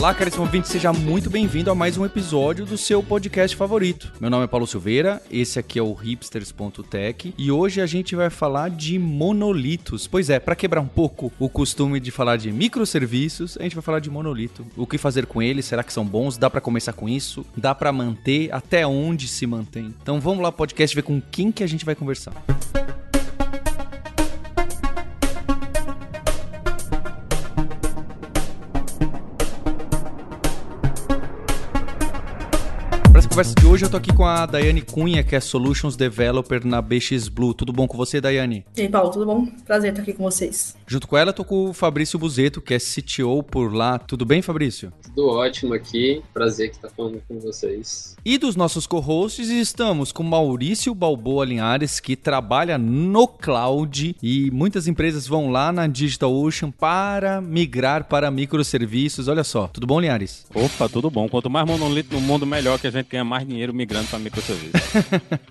Olá, caríssimo ouvinte, seja muito bem-vindo a mais um episódio do seu podcast favorito. Meu nome é Paulo Silveira, esse aqui é o hipsters.tech e hoje a gente vai falar de monolitos. Pois é, para quebrar um pouco o costume de falar de microserviços, a gente vai falar de monolito. O que fazer com eles? Será que são bons? Dá para começar com isso? Dá para manter? Até onde se mantém? Então vamos lá, podcast, ver com quem que a gente vai conversar. Música conversa de hoje eu tô aqui com a Daiane Cunha, que é Solutions Developer na BX Blue. Tudo bom com você, Daiane? E aí, Paulo, tudo bom? Prazer estar aqui com vocês. Junto com ela, eu tô com o Fabrício Buzeto, que é CTO por lá. Tudo bem, Fabrício? Tudo ótimo aqui. Prazer que tá falando com vocês. E dos nossos co-hosts, estamos com Maurício Balboa Linhares, que trabalha no cloud e muitas empresas vão lá na DigitalOcean para migrar para microserviços. Olha só, tudo bom, Linhares? Opa, tudo bom. Quanto mais monolito no mundo, melhor que a gente ganha mais dinheiro migrando para microserviços.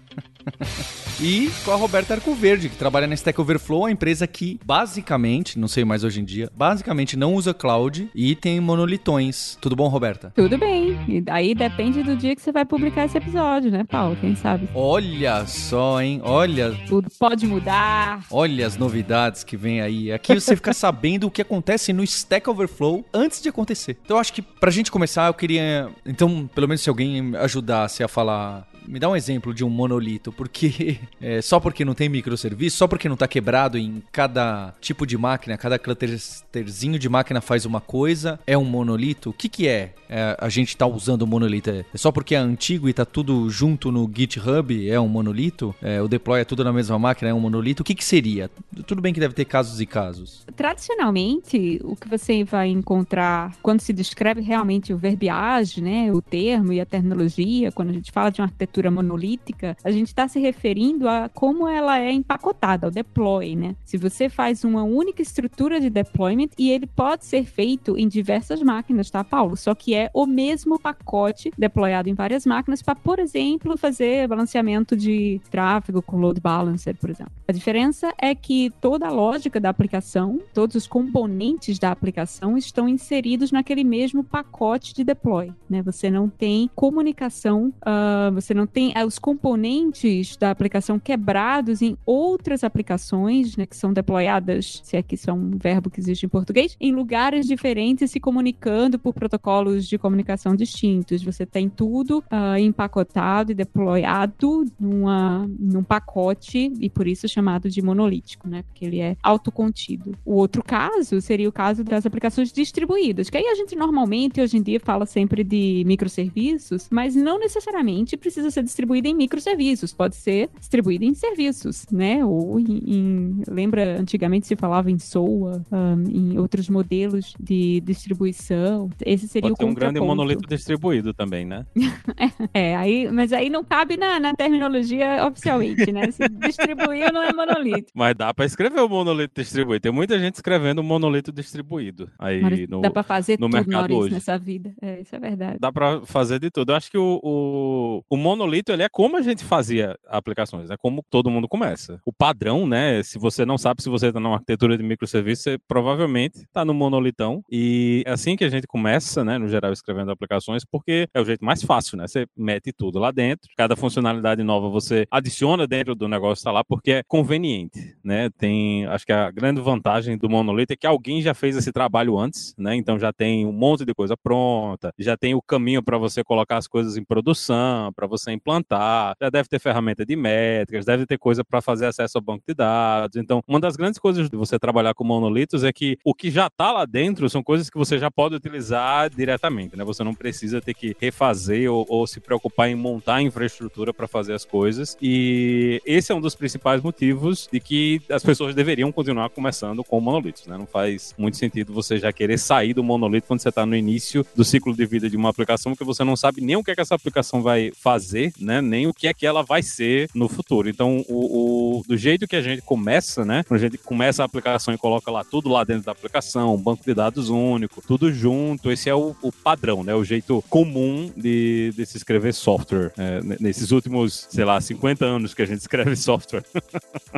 e com a Roberta Arcoverde, que trabalha na Stack Overflow, a empresa que basicamente, não sei mais hoje em dia, basicamente não usa cloud e tem monolitões. Tudo bom, Roberta? Tudo bem. E aí depende do dia que você vai publicar esse episódio, né, Paulo? Quem sabe? Olha só, hein? Olha. Tudo pode mudar. Olha as novidades que vem aí. Aqui você fica sabendo o que acontece no Stack Overflow antes de acontecer. Então eu acho que pra gente começar, eu queria. Então, pelo menos se alguém ajudasse a falar me dá um exemplo de um monolito, porque é, só porque não tem microserviço, só porque não está quebrado em cada tipo de máquina, cada clusterzinho de máquina faz uma coisa, é um monolito? O que, que é, é a gente está usando o monolito? É só porque é antigo e está tudo junto no GitHub, é um monolito? É, o deploy é tudo na mesma máquina, é um monolito? O que, que seria? Tudo bem que deve ter casos e casos. Tradicionalmente, o que você vai encontrar quando se descreve realmente o verbiage, né, o termo e a terminologia, quando a gente fala de uma arquitetura arquitetura monolítica, a gente está se referindo a como ela é empacotada, o deploy, né? Se você faz uma única estrutura de deployment e ele pode ser feito em diversas máquinas, tá, Paulo? Só que é o mesmo pacote deployado em várias máquinas para, por exemplo, fazer balanceamento de tráfego com load balancer, por exemplo. A diferença é que toda a lógica da aplicação, todos os componentes da aplicação estão inseridos naquele mesmo pacote de deploy, né? Você não tem comunicação, uh, você não tem é, os componentes da aplicação quebrados em outras aplicações, né, que são deployadas, se é que isso é um verbo que existe em português, em lugares diferentes se comunicando por protocolos de comunicação distintos. Você tem tudo uh, empacotado e deployado numa, num pacote e por isso chamado de monolítico, né, porque ele é autocontido. O outro caso seria o caso das aplicações distribuídas, que aí a gente normalmente hoje em dia fala sempre de microserviços, mas não necessariamente precisa ser ser distribuída em microserviços, pode ser distribuída em serviços, né? Ou em, em lembra antigamente se falava em SOA, um, em outros modelos de distribuição. Esse seria pode o ter um grande monolito distribuído também, né? é, aí, mas aí não cabe na, na terminologia oficialmente, né? Se distribuir não é monolito. Mas dá para escrever o monolito distribuído. Tem muita gente escrevendo o monolito distribuído aí no Dá para fazer no tudo, mercado hoje. nessa vida. É, isso é verdade. Dá para fazer de tudo. Eu acho que o, o, o monolito monolito ele é como a gente fazia aplicações, é como todo mundo começa. O padrão, né? Se você não sabe se você está numa arquitetura de microserviço, você provavelmente está no monolitão. E é assim que a gente começa, né? No geral, escrevendo aplicações, porque é o jeito mais fácil, né? Você mete tudo lá dentro, cada funcionalidade nova você adiciona dentro do negócio está lá, porque é conveniente, né? Tem, acho que a grande vantagem do monolito é que alguém já fez esse trabalho antes, né? Então já tem um monte de coisa pronta, já tem o caminho para você colocar as coisas em produção, para você implantar, já deve ter ferramenta de métricas, deve ter coisa para fazer acesso ao banco de dados. Então, uma das grandes coisas de você trabalhar com monolitos é que o que já está lá dentro são coisas que você já pode utilizar diretamente, né? Você não precisa ter que refazer ou, ou se preocupar em montar a infraestrutura para fazer as coisas. E esse é um dos principais motivos de que as pessoas deveriam continuar começando com monolitos, né? Não faz muito sentido você já querer sair do monolito quando você está no início do ciclo de vida de uma aplicação, porque você não sabe nem o que, é que essa aplicação vai fazer fazer, né? Nem o que é que ela vai ser no futuro. Então, o, o do jeito que a gente começa, né? Quando a gente começa a aplicação e coloca lá tudo lá dentro da aplicação, um banco de dados único, tudo junto, esse é o, o padrão, né? O jeito comum de, de se escrever software. É, nesses últimos, sei lá, 50 anos que a gente escreve software.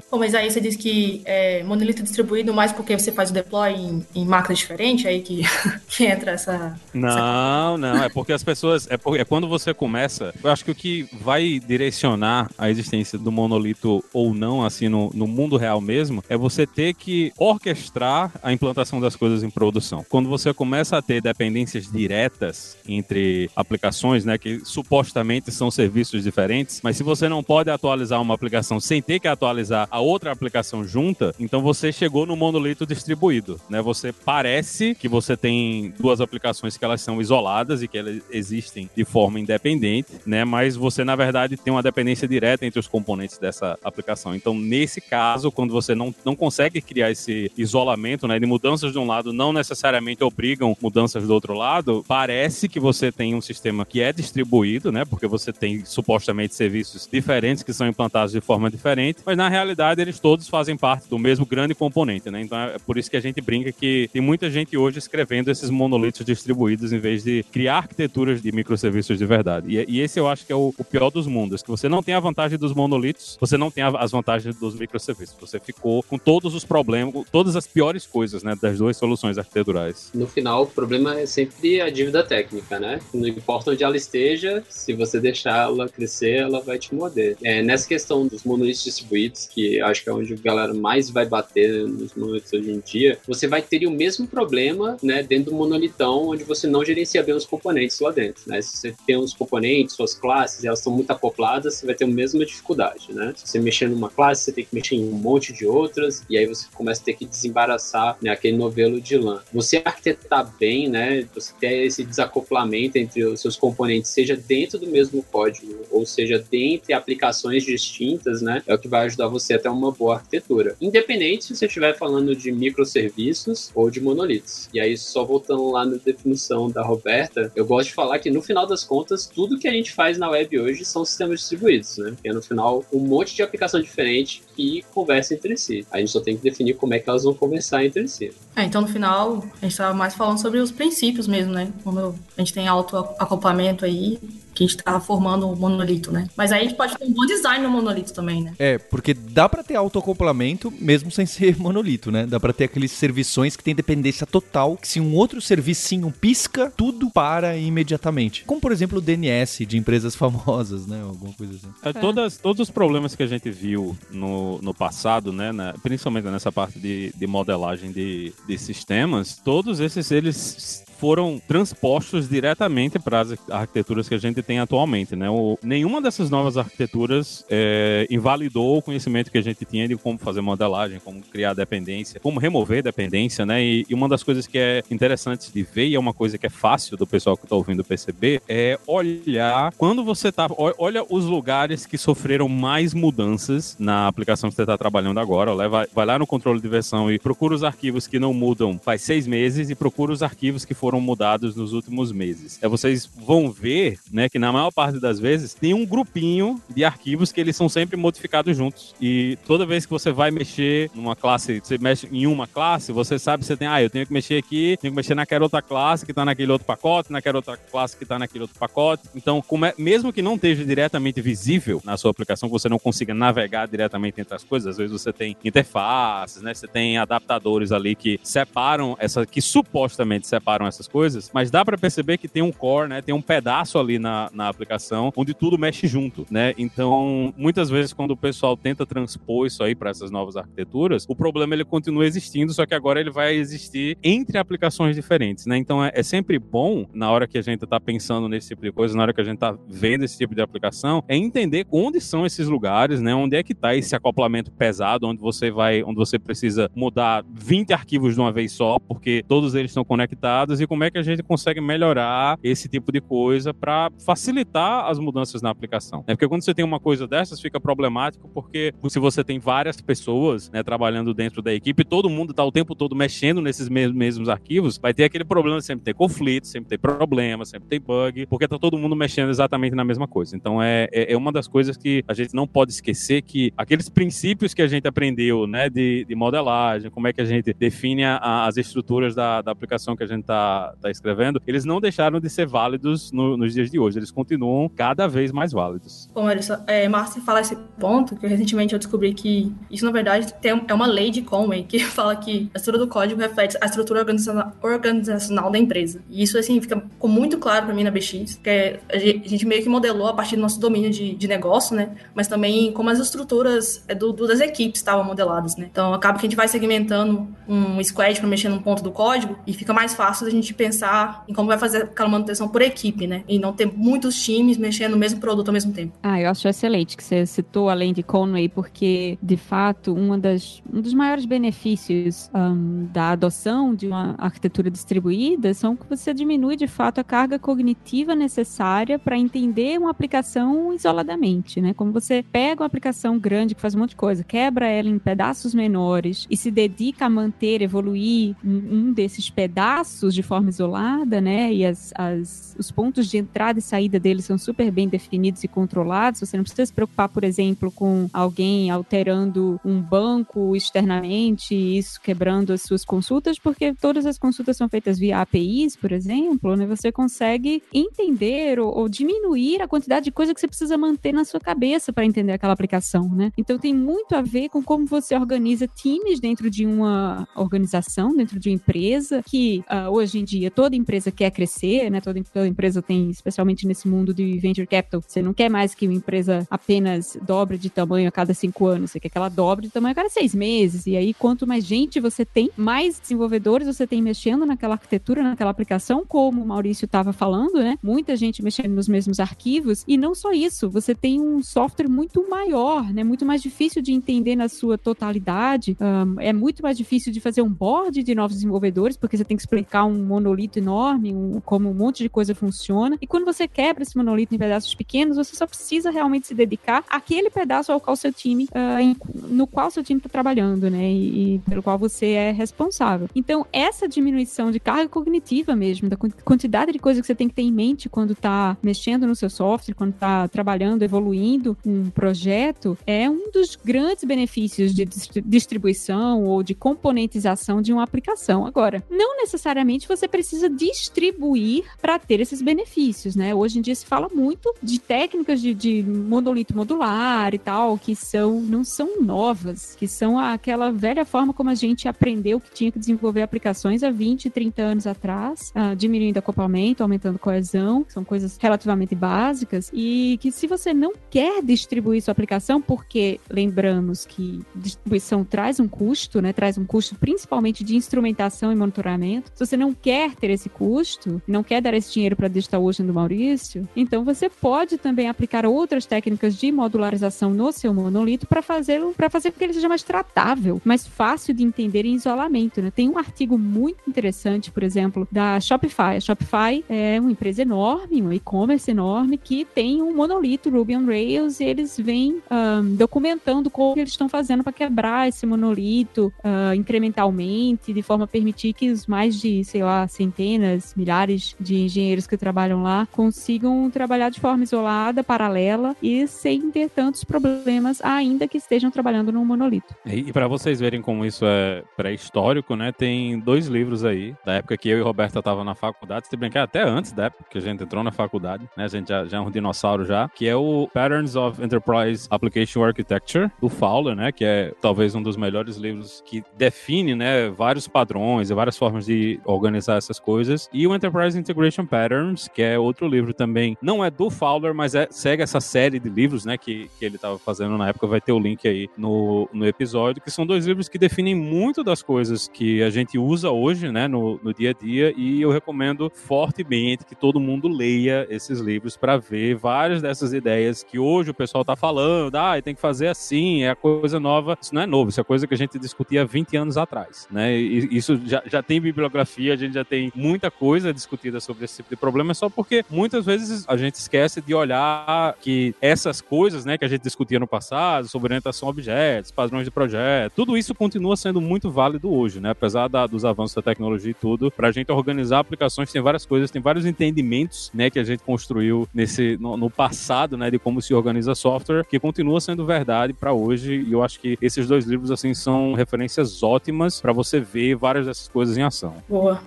Bom, mas aí você diz que é monolito distribuído mais porque você faz o deploy em, em máquinas diferentes, aí que, que entra essa. Não, não, é porque as pessoas. É, porque, é quando você começa. Eu acho que o que vai direcionar a existência do monolito ou não, assim, no, no mundo real mesmo, é você ter que orquestrar a implantação das coisas em produção. Quando você começa a ter dependências diretas entre aplicações, né, que supostamente são serviços diferentes, mas se você não pode atualizar uma aplicação sem ter que atualizar a outra aplicação junta, então você chegou no monolito distribuído, né? Você parece que você tem duas aplicações que elas são isoladas e que elas existem de forma independente, né? Mas você na verdade tem uma dependência direta entre os componentes dessa aplicação. Então, nesse caso, quando você não, não consegue criar esse isolamento, né, de mudanças de um lado não necessariamente obrigam mudanças do outro lado, parece que você tem um sistema que é distribuído, né? Porque você tem supostamente serviços diferentes que são implantados de forma diferente, mas na realidade eles todos fazem parte do mesmo grande componente, né? Então é por isso que a gente brinca que tem muita gente hoje escrevendo esses monolitos distribuídos em vez de criar arquiteturas de microserviços de verdade. E, e esse eu acho que é o, o, pior dos mundos, que você não tem a vantagem dos monolitos, você não tem as vantagens dos microserviços. Você ficou com todos os problemas, todas as piores coisas, né, das duas soluções arquiteturais. No final, o problema é sempre a dívida técnica, né? Não importa onde ela esteja, se você deixar ela crescer, ela vai te morder. É, nessa questão dos monolitos distribuídos, que acho que é onde a galera mais vai bater nos monolitos hoje em dia, você vai ter o mesmo problema, né, dentro do monolitão, onde você não gerencia bem os componentes lá dentro, né? Se você tem os componentes, suas classes, elas estão muito acopladas, você vai ter a mesma dificuldade, né? Se você mexer numa classe, você tem que mexer em um monte de outras, e aí você começa a ter que desembaraçar né, aquele novelo de lã. Você arquitetar bem, né, você ter esse desacoplamento entre os seus componentes, seja dentro do mesmo código, ou seja, dentre aplicações distintas, né, é o que vai ajudar você a ter uma boa arquitetura. Independente se você estiver falando de microserviços ou de monolitos. E aí, só voltando lá na definição da Roberta, eu gosto de falar que no final das contas, tudo que a gente faz na web hoje são sistemas distribuídos, né? Porque no final, um monte de aplicação diferente que conversa entre si. A gente só tem que definir como é que elas vão conversar entre si. É, então no final, a gente estava mais falando sobre os princípios mesmo, né? Como a gente tem alto acoplamento aí, que a gente tá formando um monolito, né? Mas aí a gente pode ter um bom design no monolito também, né? É, porque dá para ter autoacoplamento mesmo sem ser monolito, né? Dá para ter aqueles servições que tem dependência total, que se um outro servicinho pisca, tudo para imediatamente. Como, por exemplo, o DNS de empresas famosas, né? Alguma coisa assim. É, todas, todos os problemas que a gente viu no, no passado, né? Na, principalmente nessa parte de, de modelagem de, de sistemas, todos esses, eles foram transpostos diretamente para as arquiteturas que a gente tem atualmente, né? O, nenhuma dessas novas arquiteturas é, invalidou o conhecimento que a gente tinha de como fazer modelagem, como criar dependência, como remover dependência, né? E, e uma das coisas que é interessante de ver e é uma coisa que é fácil do pessoal que está ouvindo perceber é olhar quando você está, olha os lugares que sofreram mais mudanças na aplicação que você está trabalhando agora. Leva, vai lá no controle de versão e procura os arquivos que não mudam faz seis meses e procura os arquivos que foram foram mudados nos últimos meses. É, vocês vão ver, né, que na maior parte das vezes tem um grupinho de arquivos que eles são sempre modificados juntos. E toda vez que você vai mexer numa classe, você mexe em uma classe, você sabe você tem, ah, eu tenho que mexer aqui, tenho que mexer naquela outra classe que está naquele outro pacote, naquela outra classe que está naquele outro pacote. Então, é, mesmo que não esteja diretamente visível na sua aplicação, que você não consiga navegar diretamente entre as coisas, às vezes você tem interfaces, né? Você tem adaptadores ali que separam essa, que supostamente separam essas essas coisas, mas dá para perceber que tem um core, né? Tem um pedaço ali na, na aplicação onde tudo mexe junto, né? Então, muitas vezes quando o pessoal tenta transpor isso aí para essas novas arquiteturas, o problema ele continua existindo, só que agora ele vai existir entre aplicações diferentes, né? Então, é, é sempre bom na hora que a gente tá pensando nesse tipo de coisa, na hora que a gente tá vendo esse tipo de aplicação, é entender onde são esses lugares, né? Onde é que tá esse acoplamento pesado, onde você vai, onde você precisa mudar 20 arquivos de uma vez só, porque todos eles estão conectados e como é que a gente consegue melhorar esse tipo de coisa para facilitar as mudanças na aplicação. É porque quando você tem uma coisa dessas, fica problemático, porque se você tem várias pessoas né, trabalhando dentro da equipe, todo mundo está o tempo todo mexendo nesses mesmos, arquivos, vai ter aquele problema de sempre ter conflito, sempre ter problema, sempre ter bug, porque está todo mundo mexendo exatamente na mesma coisa. Então é, é, é, uma das coisas que a gente não pode esquecer que aqueles princípios que a gente aprendeu, né, de, de modelagem, como é que a gente define a, as estruturas da, da aplicação que a gente está tá escrevendo, eles não deixaram de ser válidos no, nos dias de hoje. Eles continuam cada vez mais válidos. Bom, Marissa, é, Márcia fala esse ponto, que recentemente eu descobri que isso, na verdade, tem, é uma lei de Conway que fala que a estrutura do código reflete a estrutura organizacional, organizacional da empresa. E isso, assim, fica muito claro para mim na BX, que a gente meio que modelou a partir do nosso domínio de, de negócio, né? Mas também como as estruturas é, do, do das equipes estavam modeladas, né? Então, acaba que a gente vai segmentando um squad para mexer num ponto do código e fica mais fácil da gente pensar em como vai fazer aquela manutenção por equipe, né? E não ter muitos times mexendo no mesmo produto ao mesmo tempo. Ah, eu acho excelente que você citou além de Conway, porque, de fato, uma das, um dos maiores benefícios um, da adoção de uma arquitetura distribuída são que você diminui, de fato, a carga cognitiva necessária para entender uma aplicação isoladamente, né? Como você pega uma aplicação grande que faz um monte de coisa, quebra ela em pedaços menores e se dedica a manter, evoluir um desses pedaços de forma isolada, né? E as, as, os pontos de entrada e saída deles são super bem definidos e controlados. Você não precisa se preocupar, por exemplo, com alguém alterando um banco externamente, isso quebrando as suas consultas, porque todas as consultas são feitas via APIs, por exemplo, né? Você consegue entender ou, ou diminuir a quantidade de coisa que você precisa manter na sua cabeça para entender aquela aplicação, né? Então tem muito a ver com como você organiza times dentro de uma organização, dentro de uma empresa, que uh, hoje em dia toda empresa quer crescer, né? Toda, toda empresa tem, especialmente nesse mundo de venture capital, você não quer mais que uma empresa apenas dobre de tamanho a cada cinco anos, você quer que ela dobre de tamanho a cada seis meses. E aí, quanto mais gente você tem, mais desenvolvedores você tem mexendo naquela arquitetura, naquela aplicação, como o Maurício estava falando, né? Muita gente mexendo nos mesmos arquivos. E não só isso, você tem um software muito maior, né? Muito mais difícil de entender na sua totalidade. Um, é muito mais difícil de fazer um board de novos desenvolvedores, porque você tem que explicar um monolito enorme, um, como um monte de coisa funciona. E quando você quebra esse monolito em pedaços pequenos, você só precisa realmente se dedicar àquele pedaço ao qual seu time, uh, em, no qual seu time está trabalhando, né? E, e, pelo qual você é responsável. Então, essa diminuição de carga cognitiva mesmo, da quantidade de coisa que você tem que ter em mente quando está mexendo no seu software, quando está trabalhando, evoluindo um projeto, é um dos grandes benefícios de distribuição ou de componentização de uma aplicação. Agora, não necessariamente você precisa distribuir para ter esses benefícios, né? Hoje em dia se fala muito de técnicas de, de monolito modular e tal, que são não são novas, que são aquela velha forma como a gente aprendeu que tinha que desenvolver aplicações há 20, 30 anos atrás, uh, diminuindo acoplamento, aumentando coesão, são coisas relativamente básicas e que se você não quer distribuir sua aplicação, porque lembramos que distribuição traz um custo, né? Traz um custo principalmente de instrumentação e monitoramento. Se você não quer ter esse custo, não quer dar esse dinheiro para a DigitalOcean do Maurício, então você pode também aplicar outras técnicas de modularização no seu monolito para fazer para fazer com que ele seja mais tratável, mais fácil de entender em isolamento, né? Tem um artigo muito interessante, por exemplo, da Shopify. A Shopify é uma empresa enorme, um e-commerce enorme que tem um monolito Ruby on Rails e eles vêm um, documentando como eles estão fazendo para quebrar esse monolito uh, incrementalmente, de forma a permitir que os mais de, sei lá, centenas, milhares de engenheiros que trabalham lá consigam trabalhar de forma isolada, paralela e sem ter tantos problemas, ainda que estejam trabalhando num monolito. E, e para vocês verem como isso é pré-histórico, né? Tem dois livros aí, da época que eu e Roberta estavam na faculdade, se brincar até antes da época que a gente entrou na faculdade, né? A gente já, já é um dinossauro já, que é o Patterns of Enterprise Application Architecture, do Fowler, né? Que é talvez um dos melhores livros que define, né? Vários padrões e várias formas de organizar essas coisas. E o Enterprise Integration Patterns, que é outro livro também, não é do Fowler, mas é, segue essa série de livros, né? Que, que ele estava fazendo na época, vai ter o link aí no, no episódio, que são dois livros que definem muito das coisas que a gente usa hoje, né? No, no dia a dia, e eu recomendo fortemente que todo mundo leia esses livros para ver várias dessas ideias que hoje o pessoal está falando, ah, tem que fazer assim, é a coisa nova. Isso não é novo, isso é coisa que a gente discutia 20 anos atrás, né? E isso já, já tem bibliografia, a gente gente já tem muita coisa discutida sobre esse tipo de problema, é só porque muitas vezes a gente esquece de olhar que essas coisas, né, que a gente discutia no passado, sobre orientação a objetos, padrões de projeto, tudo isso continua sendo muito válido hoje, né? Apesar da, dos avanços da tecnologia e tudo, para a gente organizar aplicações, tem várias coisas, tem vários entendimentos, né, que a gente construiu nesse no, no passado, né, de como se organiza software, que continua sendo verdade para hoje. E eu acho que esses dois livros assim são referências ótimas para você ver várias dessas coisas em ação. Boa.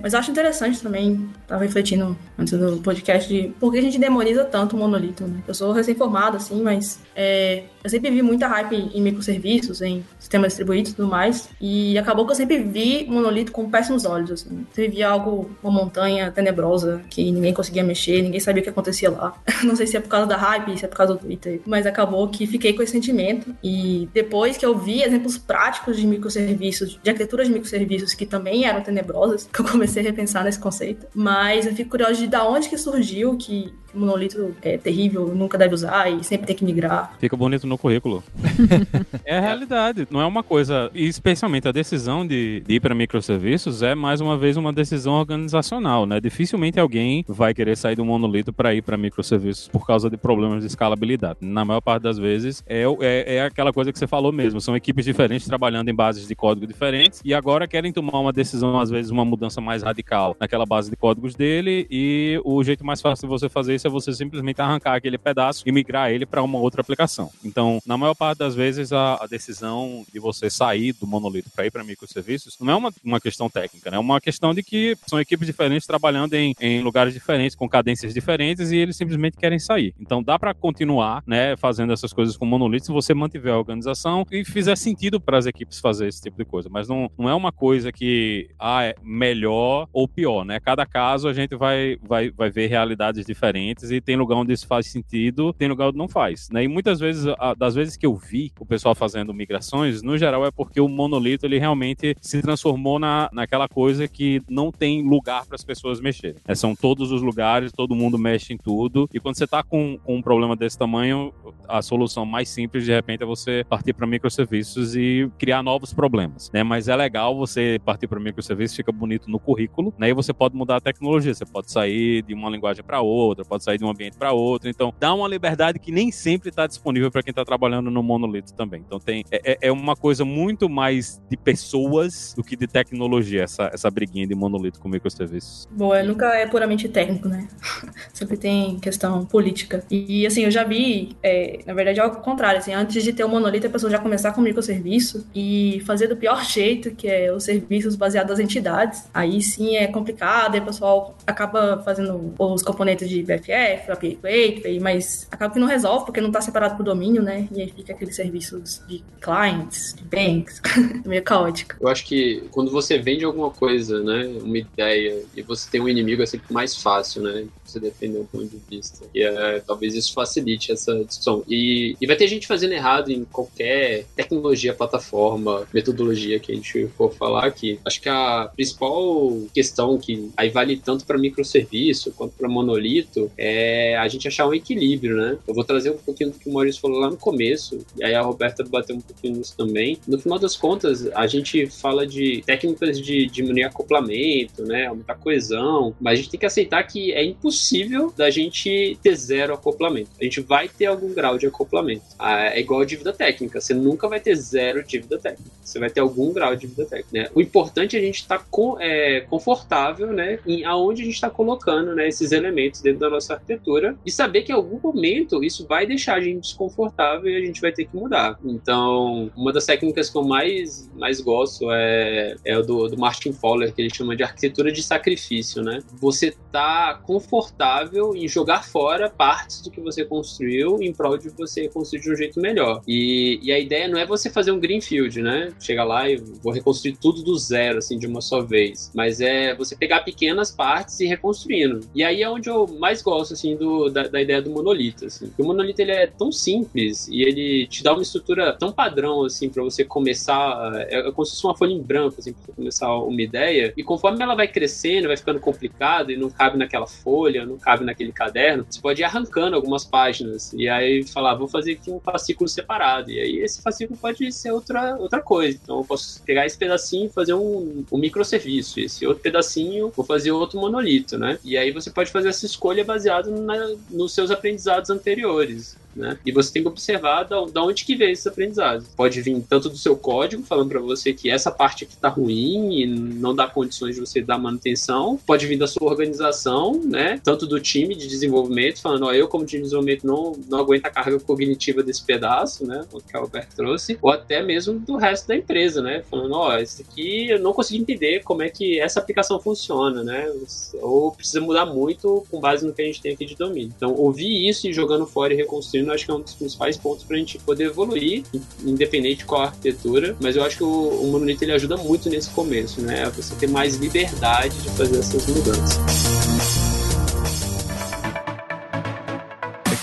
Mas eu acho interessante também, tava refletindo antes do podcast de por que a gente demoniza tanto o monolito, né? Eu sou recém-formado, assim, mas é, eu sempre vi muita hype em microserviços, em sistemas distribuídos e tudo mais. E acabou que eu sempre vi monolito com péssimos olhos, assim. Sempre via algo, uma montanha tenebrosa, que ninguém conseguia mexer, ninguém sabia o que acontecia lá. Não sei se é por causa da hype, se é por causa do Twitter, mas acabou que fiquei com esse sentimento. E depois que eu vi exemplos práticos de microserviços, de arquitetura de microserviços que também eram tenebrosas, que eu comecei a repensar nesse conceito. Mas eu fico curiosa de da onde que surgiu que monolito é terrível, nunca deve usar e sempre tem que migrar. Fica bonito no currículo. é a realidade. Não é uma coisa. E especialmente a decisão de, de ir para microserviços é mais uma vez uma decisão organizacional, né? Dificilmente alguém vai querer sair do monolito para ir para microserviços por causa de problemas de escalabilidade. Na maior parte das vezes é, é, é aquela coisa que você falou mesmo. São equipes diferentes trabalhando em bases de código diferentes e agora querem tomar uma decisão, às vezes, uma mudança mais radical naquela base de códigos dele. E o jeito mais fácil de você fazer isso é você simplesmente arrancar aquele pedaço e migrar ele para uma outra aplicação. Então, na maior parte das vezes, a, a decisão de você sair do monolito para ir para microserviços não é uma, uma questão técnica, né? é uma questão de que são equipes diferentes trabalhando em, em lugares diferentes, com cadências diferentes e eles simplesmente querem sair. Então, dá para continuar né, fazendo essas coisas com monolito se você mantiver a organização e fizer sentido para as equipes fazer esse tipo de coisa. Mas não, não é uma coisa que ah, é melhor ou pior, né? Cada caso a gente vai, vai, vai ver realidades diferentes e tem lugar onde isso faz sentido, tem lugar onde não faz, né? E muitas vezes, das vezes que eu vi o pessoal fazendo migrações, no geral é porque o monolito ele realmente se transformou na, naquela coisa que não tem lugar para as pessoas mexerem. É, são todos os lugares, todo mundo mexe em tudo. E quando você está com, com um problema desse tamanho, a solução mais simples de repente é você partir para microserviços e criar novos problemas, né? Mas é legal você partir para microserviços, fica bonito no currículo, né? E você pode mudar a tecnologia, você pode sair de uma linguagem para outra, pode sair de um ambiente para outro. Então, dá uma liberdade que nem sempre está disponível para quem está trabalhando no monolito também. Então, tem é, é, é, uma coisa muito mais de pessoas do que de tecnologia, essa, essa briguinha de monolito com microserviços. Boa, nunca é puramente técnico, né? sempre tem questão política. E, assim, eu já vi, é, na verdade, ao contrário, assim, antes de ter o um monolito, a pessoa já começar com microserviço e fazer do pior jeito, que é os serviços baseados nas entidades. Aí sim é complicado, e o pessoal acaba fazendo os componentes de BFF, API Gateway, mas acaba que não resolve porque não está separado por domínio, né? E aí fica aqueles serviços de clients, de banks, meio caótico. Eu acho que quando você vende alguma coisa, né, uma ideia, e você tem um inimigo, é sempre mais fácil, né? Você defender um ponto de vista. E é, talvez isso facilite essa discussão. E, e vai ter gente fazendo errado em qualquer tecnologia, plataforma, metodologia que a gente for falar aqui. Acho que a principal questão que aí vale tanto para microserviço quanto para monolito é a gente achar um equilíbrio, né? Eu vou trazer um pouquinho do que o Maurício falou lá no começo, e aí a Roberta bateu um pouquinho nisso também. No final das contas, a gente fala de técnicas de diminuir acoplamento, né? Aumentar coesão, mas a gente tem que aceitar que é impossível da gente ter zero acoplamento. A gente vai ter algum grau de acoplamento. Ah, é igual a dívida técnica, você nunca vai ter zero dívida técnica. Você vai ter algum grau de dívida técnica, né? O importante é a gente estar tá com, é, confortável, né? Em aonde a gente está colocando né, esses elementos dentro da nossa arquitetura e saber que em algum momento isso vai deixar a gente desconfortável e a gente vai ter que mudar. Então, uma das técnicas que eu mais, mais gosto é, é o do, do Martin Fowler, que ele chama de arquitetura de sacrifício, né? Você tá confortável em jogar fora partes do que você construiu em prol de você construir de um jeito melhor. E, e a ideia não é você fazer um greenfield, né? Chegar lá e vou reconstruir tudo do zero, assim, de uma só vez. Mas é você pegar pequenas partes e reconstruindo. E aí é onde eu mais gosto, assim, do, da, da ideia do monolito, assim. O monolito, ele é tão simples e ele te dá uma estrutura tão padrão, assim, para você começar... É, é como se fosse uma folha em branco, assim, pra você começar uma ideia. E conforme ela vai crescendo, vai ficando complicado e não cabe naquela folha folha, não cabe naquele caderno, você pode ir arrancando algumas páginas e aí falar, vou fazer aqui um fascículo separado. E aí esse fascículo pode ser outra, outra coisa. Então eu posso pegar esse pedacinho e fazer um, um microserviço. Esse outro pedacinho vou fazer outro monolito, né? E aí você pode fazer essa escolha baseada nos seus aprendizados anteriores né? E você tem que observar da, da onde que vem esses aprendizados. Pode vir tanto do seu código, falando para você que essa parte aqui tá ruim e não dá condições de você dar manutenção. Pode vir da sua organização, né? Tanto do time de desenvolvimento, falando, ó, eu como time de desenvolvimento não, não aguento a carga cognitiva desse pedaço, né? O que o Alberto trouxe. Ou até mesmo do resto da empresa, né? Falando, ó, esse aqui eu não consegui entender como é que essa aplicação funciona, né? Ou precisa mudar muito com base no que a gente tem aqui de domínio. Então, ouvir isso e jogando fora e reconstruindo eu acho que é um dos principais pontos para a gente poder evoluir, independente de qual arquitetura. Mas eu acho que o, o monolito ele ajuda muito nesse começo, né? Você ter mais liberdade de fazer essas mudanças.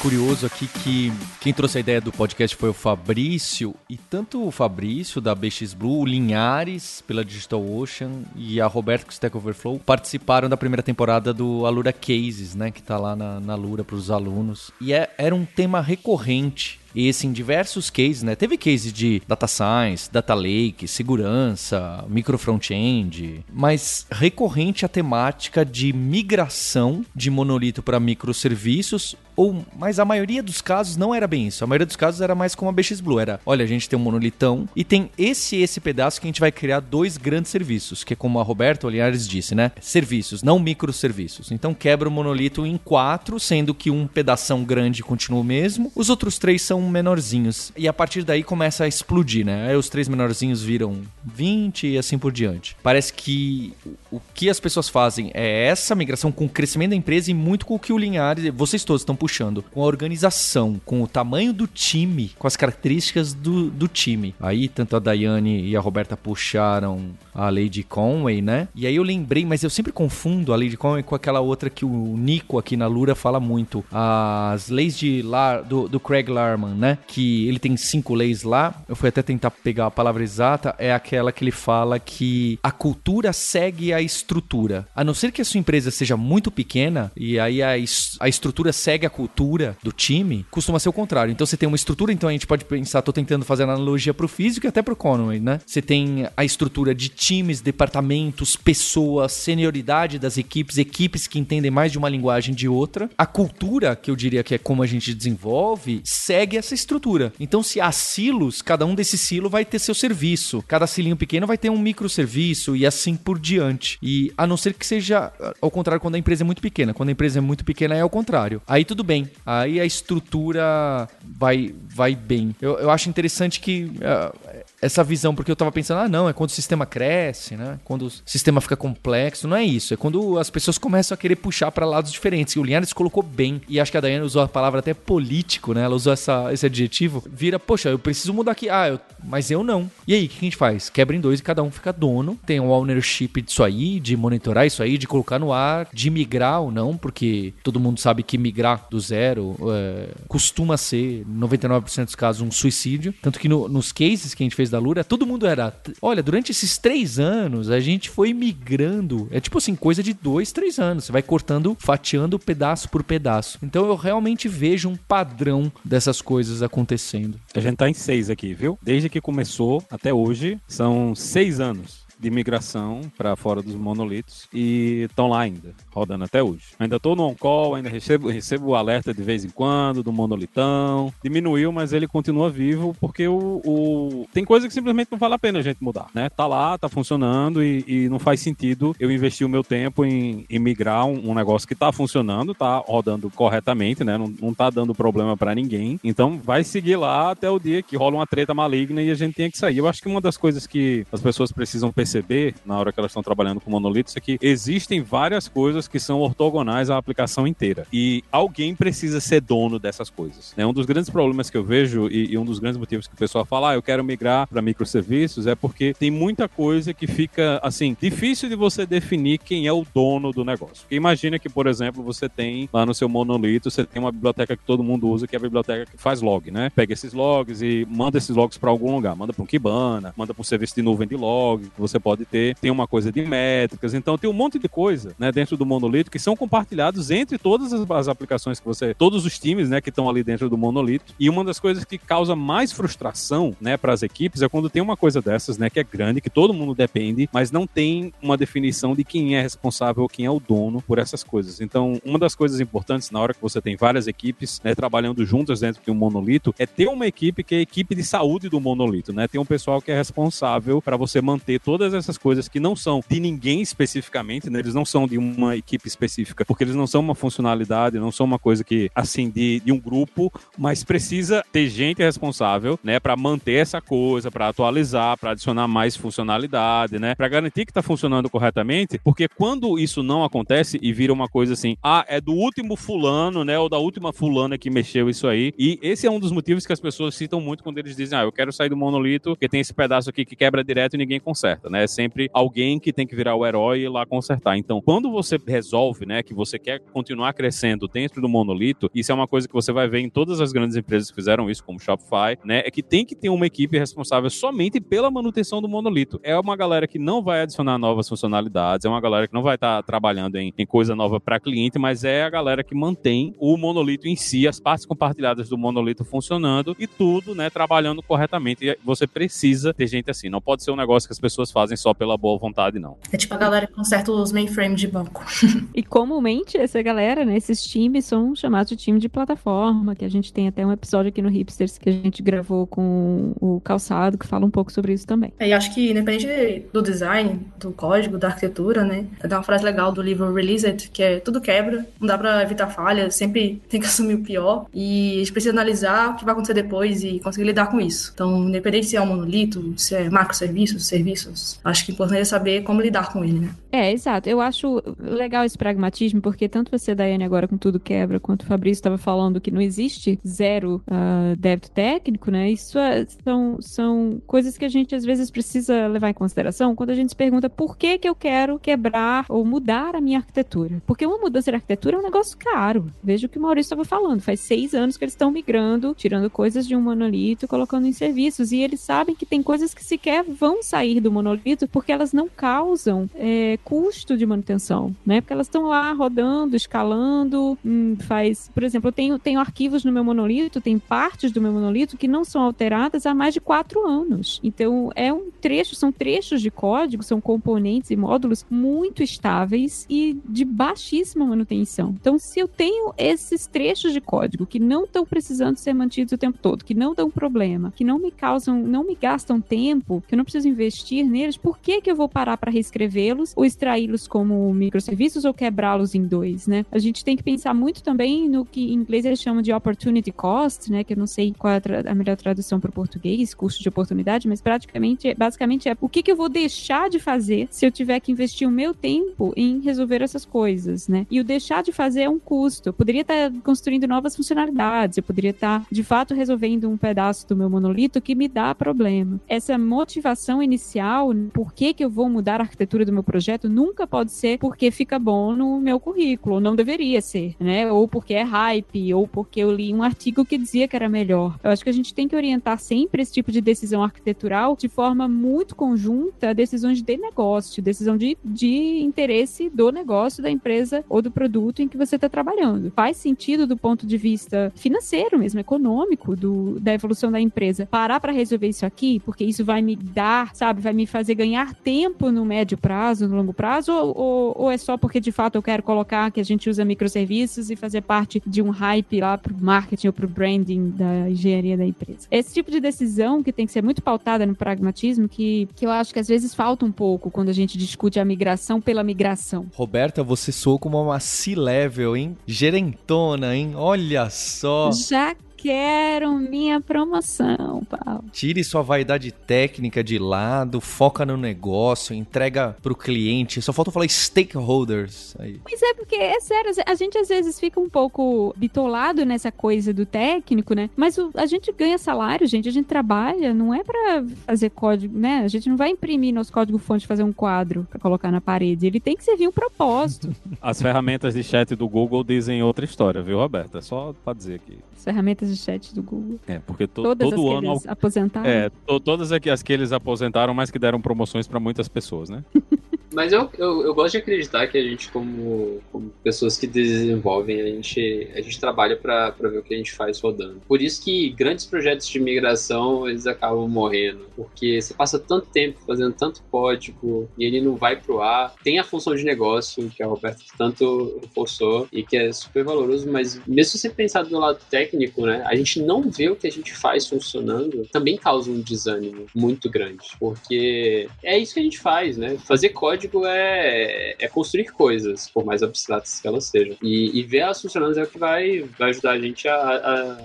Curioso aqui que quem trouxe a ideia do podcast foi o Fabrício, e tanto o Fabrício da BX Blue, o Linhares pela Digital Ocean e a Roberto com Stack Overflow participaram da primeira temporada do Alura Cases, né, que tá lá na, na Lura para os alunos. E é, era um tema recorrente esse em diversos cases, né? Teve case de data science, data lake, segurança, micro front-end, mas recorrente a temática de migração de monolito para microserviços ou mas a maioria dos casos não era bem isso. A maioria dos casos era mais como a BX Blue, era, olha, a gente tem um monolitão e tem esse esse pedaço que a gente vai criar dois grandes serviços, que é como a Roberta Oliares disse, né? Serviços, não microserviços. Então quebra o monolito em quatro, sendo que um pedação grande continua o mesmo, os outros três são menorzinhos. E a partir daí começa a explodir, né? Aí os três menorzinhos viram 20 e assim por diante. Parece que o que as pessoas fazem é essa migração com o crescimento da empresa e muito com o que o Linhares, vocês todos estão puxando, com a organização, com o tamanho do time, com as características do, do time. Aí tanto a Daiane e a Roberta puxaram a Lady Conway, né? E aí eu lembrei, mas eu sempre confundo a Lady Conway com aquela outra que o Nico aqui na Lura fala muito, as leis de Lar, do, do Craig Larman, né? Que ele tem cinco leis lá. Eu fui até tentar pegar a palavra exata. É aquela que ele fala que a cultura segue a estrutura. A não ser que a sua empresa seja muito pequena e aí a, a estrutura segue a cultura do time, costuma ser o contrário. Então você tem uma estrutura, então a gente pode pensar, tô tentando fazer analogia pro físico e até pro Conway, né? Você tem a estrutura de times, departamentos, pessoas, senioridade das equipes, equipes que entendem mais de uma linguagem de outra. A cultura, que eu diria que é como a gente desenvolve, segue essa estrutura. Então, se há silos, cada um desses silos vai ter seu serviço. Cada silinho pequeno vai ter um microserviço e assim por diante. E a não ser que seja ao contrário quando a empresa é muito pequena. Quando a empresa é muito pequena é ao contrário. Aí tudo bem. Aí a estrutura vai, vai bem. Eu, eu acho interessante que uh, essa visão, porque eu tava pensando, ah, não, é quando o sistema cresce, né? Quando o sistema fica complexo. Não é isso. É quando as pessoas começam a querer puxar para lados diferentes. E o Linhares colocou bem. E acho que a Dayane usou a palavra até político, né? Ela usou essa, esse adjetivo. Vira, poxa, eu preciso mudar aqui. Ah, eu, mas eu não. E aí, o que a gente faz? Quebra em dois e cada um fica dono. Tem um ownership disso aí, de monitorar isso aí, de colocar no ar, de migrar ou não, porque todo mundo sabe que migrar do zero é, costuma ser, 99% dos casos, um suicídio. Tanto que no, nos cases que a gente fez da Lura, todo mundo era. Olha, durante esses três anos a gente foi migrando. É tipo assim, coisa de dois, três anos. Você vai cortando, fatiando pedaço por pedaço. Então eu realmente vejo um padrão dessas coisas acontecendo. A gente tá em seis aqui, viu? Desde que começou até hoje, são seis anos de migração para fora dos monolitos e estão lá ainda, rodando até hoje. Ainda estou no on-call, ainda recebo, recebo o alerta de vez em quando do monolitão. Diminuiu, mas ele continua vivo porque o, o... tem coisa que simplesmente não vale a pena a gente mudar, né? Tá lá, tá funcionando e, e não faz sentido eu investir o meu tempo em, em migrar um, um, negócio que tá funcionando, tá rodando corretamente, né? Não, não tá dando problema para ninguém. Então vai seguir lá até o dia que rola uma treta maligna e a gente tem que sair. Eu acho que uma das coisas que as pessoas precisam perceber perceber na hora que elas estão trabalhando com monolitos é que existem várias coisas que são ortogonais à aplicação inteira. E alguém precisa ser dono dessas coisas. É um dos grandes problemas que eu vejo e, e um dos grandes motivos que o pessoal fala, ah, eu quero migrar para microserviços, é porque tem muita coisa que fica, assim, difícil de você definir quem é o dono do negócio. Porque imagina que, por exemplo, você tem lá no seu monolito, você tem uma biblioteca que todo mundo usa, que é a biblioteca que faz log, né? Pega esses logs e manda esses logs para algum lugar. Manda para um Kibana, manda para um serviço de nuvem de log. Você você pode ter, tem uma coisa de métricas, então tem um monte de coisa, né, dentro do monolito que são compartilhados entre todas as, as aplicações que você, todos os times, né, que estão ali dentro do monolito. E uma das coisas que causa mais frustração, né, para as equipes é quando tem uma coisa dessas, né, que é grande, que todo mundo depende, mas não tem uma definição de quem é responsável quem é o dono por essas coisas. Então, uma das coisas importantes na hora que você tem várias equipes, né, trabalhando juntas dentro de um monolito, é ter uma equipe que é a equipe de saúde do monolito, né? Tem um pessoal que é responsável para você manter todas essas coisas que não são de ninguém especificamente, né? Eles não são de uma equipe específica, porque eles não são uma funcionalidade, não são uma coisa que, assim, de, de um grupo, mas precisa ter gente responsável, né, para manter essa coisa, para atualizar, para adicionar mais funcionalidade, né, para garantir que está funcionando corretamente, porque quando isso não acontece e vira uma coisa assim, ah, é do último fulano, né, ou da última fulana que mexeu isso aí, e esse é um dos motivos que as pessoas citam muito quando eles dizem, ah, eu quero sair do monolito, porque tem esse pedaço aqui que quebra direto e ninguém conserta, né, é sempre alguém que tem que virar o herói e ir lá consertar. Então, quando você resolve, né, que você quer continuar crescendo dentro do monolito, isso é uma coisa que você vai ver em todas as grandes empresas que fizeram isso, como Shopify, né, é que tem que ter uma equipe responsável somente pela manutenção do monolito. É uma galera que não vai adicionar novas funcionalidades, é uma galera que não vai estar tá trabalhando em, em, coisa nova para cliente, mas é a galera que mantém o monolito em si, as partes compartilhadas do monolito funcionando e tudo, né, trabalhando corretamente. E você precisa ter gente assim. Não pode ser um negócio que as pessoas fazem só pela boa vontade, não. É tipo a galera que conserta os mainframes de banco. e comumente essa galera, né, esses times são chamados de time de plataforma, que a gente tem até um episódio aqui no Hipsters que a gente gravou com o Calçado, que fala um pouco sobre isso também. É, e acho que, independente do design, do código, da arquitetura, né, tem uma frase legal do livro Release It, que é tudo quebra, não dá pra evitar falhas, sempre tem que assumir o pior, e a gente precisa analisar o que vai acontecer depois e conseguir lidar com isso. Então, independente se é um monolito, se é macroserviços, serviços, acho que o importante é saber como lidar com ele, né? É, exato. Eu acho legal esse pragmatismo, porque tanto você, Daiane, agora com tudo quebra, quanto o Fabrício estava falando que não existe zero uh, débito técnico, né? Isso é, são, são coisas que a gente às vezes precisa levar em consideração quando a gente se pergunta por que, que eu quero quebrar ou mudar a minha arquitetura. Porque uma mudança de arquitetura é um negócio caro. Veja o que o Maurício estava falando. Faz seis anos que eles estão migrando, tirando coisas de um monolito colocando em serviços. E eles sabem que tem coisas que sequer vão sair do monolito porque elas não causam é, custo de manutenção, né? Porque elas estão lá rodando, escalando, hum, faz, por exemplo, eu tenho, tenho arquivos no meu monolito, tem partes do meu monolito que não são alteradas há mais de quatro anos. Então, é um trecho, são trechos de código, são componentes e módulos muito estáveis e de baixíssima manutenção. Então, se eu tenho esses trechos de código que não estão precisando ser mantidos o tempo todo, que não dão problema, que não me causam, não me gastam tempo, que eu não preciso investir neles, por que que eu vou parar para reescrevê-los ou extraí-los como microserviços ou quebrá-los em dois, né? A gente tem que pensar muito também no que em inglês eles chamam de opportunity cost, né? Que eu não sei qual é a, a melhor tradução para o português, custo de oportunidade, mas praticamente, basicamente é o que, que eu vou deixar de fazer se eu tiver que investir o meu tempo em resolver essas coisas, né? E o deixar de fazer é um custo. Eu poderia estar tá construindo novas funcionalidades, eu poderia estar, tá, de fato, resolvendo um pedaço do meu monolito que me dá problema. Essa motivação inicial, por que, eu vou mudar a arquitetura do meu projeto, nunca pode ser porque fica bom no meu currículo, não deveria ser, né? Ou porque é hype, ou porque eu li um artigo que dizia que era melhor. Eu acho que a gente tem que orientar sempre esse tipo de decisão arquitetural de forma muito conjunta decisões de negócio, decisão de, de interesse do negócio, da empresa ou do produto em que você está trabalhando. Faz sentido do ponto de vista financeiro mesmo, econômico, do, da evolução da empresa, parar para resolver isso aqui, porque isso vai me dar, sabe, vai me fazer ganhar tempo no médio prazo, no longo prazo, ou, ou, ou é só porque de fato eu quero colocar que a gente usa microserviços e fazer parte de um hype lá pro marketing ou pro branding da engenharia da empresa. Esse tipo de decisão que tem que ser muito pautada no pragmatismo, que, que eu acho que às vezes falta um pouco quando a gente discute a migração pela migração. Roberta, você soou como uma C-level, hein? Gerentona, hein? Olha só. Já quero minha promoção, Paulo. Tire sua vaidade técnica de lado, foca no negócio, entrega pro cliente. Só falta falar stakeholders aí. Pois é, porque é sério, a gente às vezes fica um pouco bitolado nessa coisa do técnico, né? Mas o, a gente ganha salário, gente, a gente trabalha, não é para fazer código, né? A gente não vai imprimir nosso código fonte fazer um quadro para colocar na parede. Ele tem que servir um propósito. As ferramentas de chat do Google dizem outra história, viu, Roberta? Só pra dizer aqui. As ferramentas de chat do Google. É, porque to, Todas todo as ano. que eles aposentaram. É, to, todas as que eles aposentaram, mas que deram promoções pra muitas pessoas, né? Mas eu, eu, eu gosto de acreditar que a gente, como, como pessoas que desenvolvem, a gente, a gente trabalha para ver o que a gente faz rodando. Por isso que grandes projetos de migração, eles acabam morrendo. Porque você passa tanto tempo fazendo tanto código e ele não vai pro ar. Tem a função de negócio, que a Roberta tanto reforçou e que é super valoroso, mas mesmo se você pensar do lado técnico, né, a gente não vê o que a gente faz funcionando, também causa um desânimo muito grande. Porque é isso que a gente faz, né? Fazer código é, é construir coisas, por mais abstratas que elas sejam. E, e ver elas funcionando é o que vai, vai ajudar a gente a,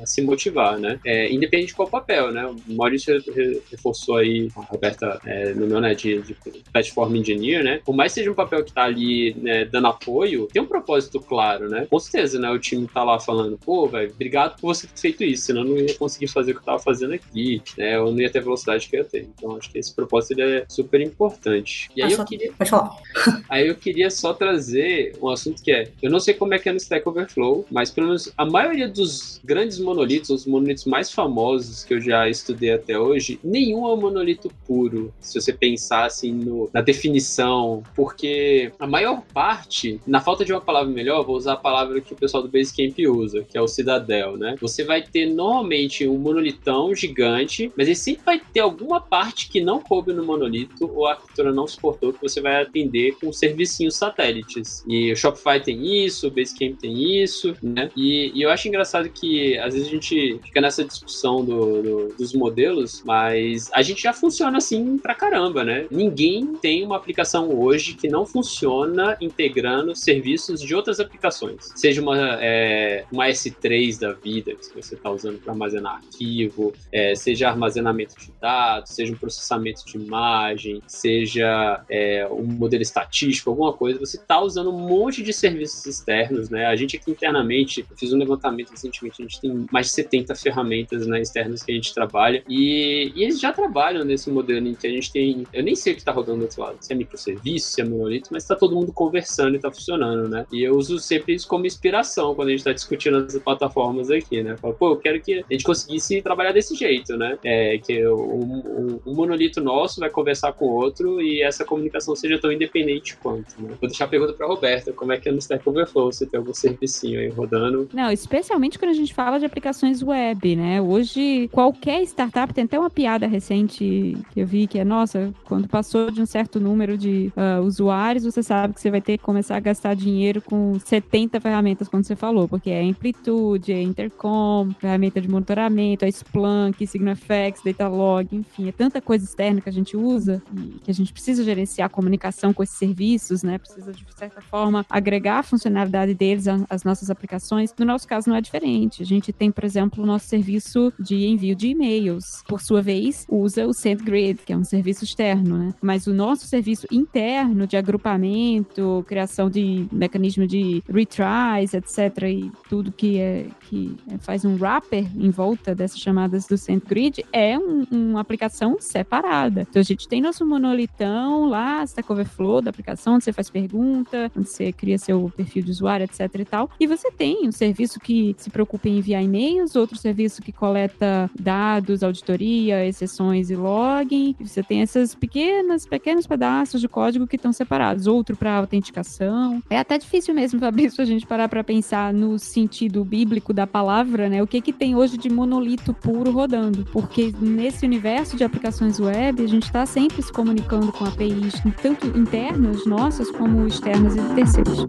a se motivar, né? É, independente de qual papel, né? O Maurício re- reforçou aí, a Roberta é, no meu, né, de, de Platform Engineer, né? Por mais que seja um papel que tá ali, né, dando apoio, tem um propósito claro, né? Com certeza, né? O time tá lá falando, pô, velho, obrigado por você ter feito isso, senão eu não ia conseguir fazer o que eu tava fazendo aqui, né? Eu não ia ter a velocidade que eu ia ter. Então, acho que esse propósito ele é super importante. E aí Ah, eu só- queria Pode falar. Aí eu queria só trazer um assunto que é, eu não sei como é que é no Stack Overflow, mas pelo menos a maioria dos grandes monolitos, os monolitos mais famosos que eu já estudei até hoje, nenhum é um monolito puro, se você pensar assim no- na definição, porque a maior parte, na falta de uma palavra melhor, vou usar a palavra que o pessoal do Basecamp usa, que é o Cidadel, né? Você vai ter normalmente um monolitão gigante, mas ele sempre vai ter alguma parte que não coube no monolito ou a arquitetura não suportou que você vai atender com servicinhos satélites. E o Shopify tem isso, o Basecamp tem isso, né? E, e eu acho engraçado que às vezes a gente fica nessa discussão do- do- dos modelos, mas a gente já funciona assim pra caramba, né? Ninguém tem uma aplicação hoje que não funciona integrando serviços de outras aplicações. Seja uma, é, uma S3 da vida que você está usando para armazenar arquivo, é, seja armazenamento de dados, seja um processamento de imagem, seja é, um modelo estatístico, alguma coisa, você está usando um monte de serviços externos, né? A gente aqui internamente, eu fiz um levantamento recentemente, a gente tem mais de 70 ferramentas né, externas que a gente trabalha e, e eles já trabalham nesse modelo em que a gente tem, eu nem sei o que está rodando do outro lado, se é microserviço, se é monolito, mas está todo mundo conversando e está funcionando, né? E eu uso sempre isso como inspiração quando a gente está discutindo as plataformas aqui, né? Falo, pô, eu quero que a gente conseguisse trabalhar desse jeito, né? É, que um, um- um monolito nosso vai conversar com o outro e essa comunicação seja tão independente quanto, né? Vou deixar a pergunta para Roberta, como é que é no Stack Overflow, você tem algum servicinho aí rodando? Não, especialmente quando a gente fala de aplicações web, né? Hoje, qualquer startup, tem até uma piada recente que eu vi que é, nossa, quando passou de um certo número de ah, usuários, você sabe que você vai ter que começar a gastar dinheiro com 70 ferramentas, como você falou, porque é Amplitude, é Intercom, ferramenta de monitoramento, é Splunk, SignalFX, Datalog, enfim, é tanta coisa externa que a gente usa que a gente precisa gerenciar a comunicação com esses serviços, né? Precisa, de certa forma, agregar a funcionalidade deles às nossas aplicações. No nosso caso, não é diferente. A gente tem, por exemplo, o nosso serviço de envio de e-mails. Por sua vez, usa o SendGrid, que é um serviço externo, né? Mas o nosso serviço interno de agrupamento, criação de mecanismo de retries, etc., e tudo que, é, que é- faz um wrapper em volta dessas chamadas do SendGrid é um- uma aplicação separada. Então, a gente tem nosso monolitão lá, Stack Overflow da aplicação, onde você faz pergunta, onde você cria seu perfil de usuário, etc e tal. E você tem um serviço que se preocupa em enviar e-mails, outro serviço que coleta dados, auditoria, exceções e login. E você tem essas pequenas, pequenos pedaços de código que estão separados. Outro para autenticação. É até difícil mesmo, Fabrício, a gente parar para pensar no sentido bíblico da palavra, né? O que que tem hoje de monolito puro rodando? Porque nesse universo de aplicações web, a gente está sempre se comunicando com APIs, tanto internas nossas como externas e terceiros.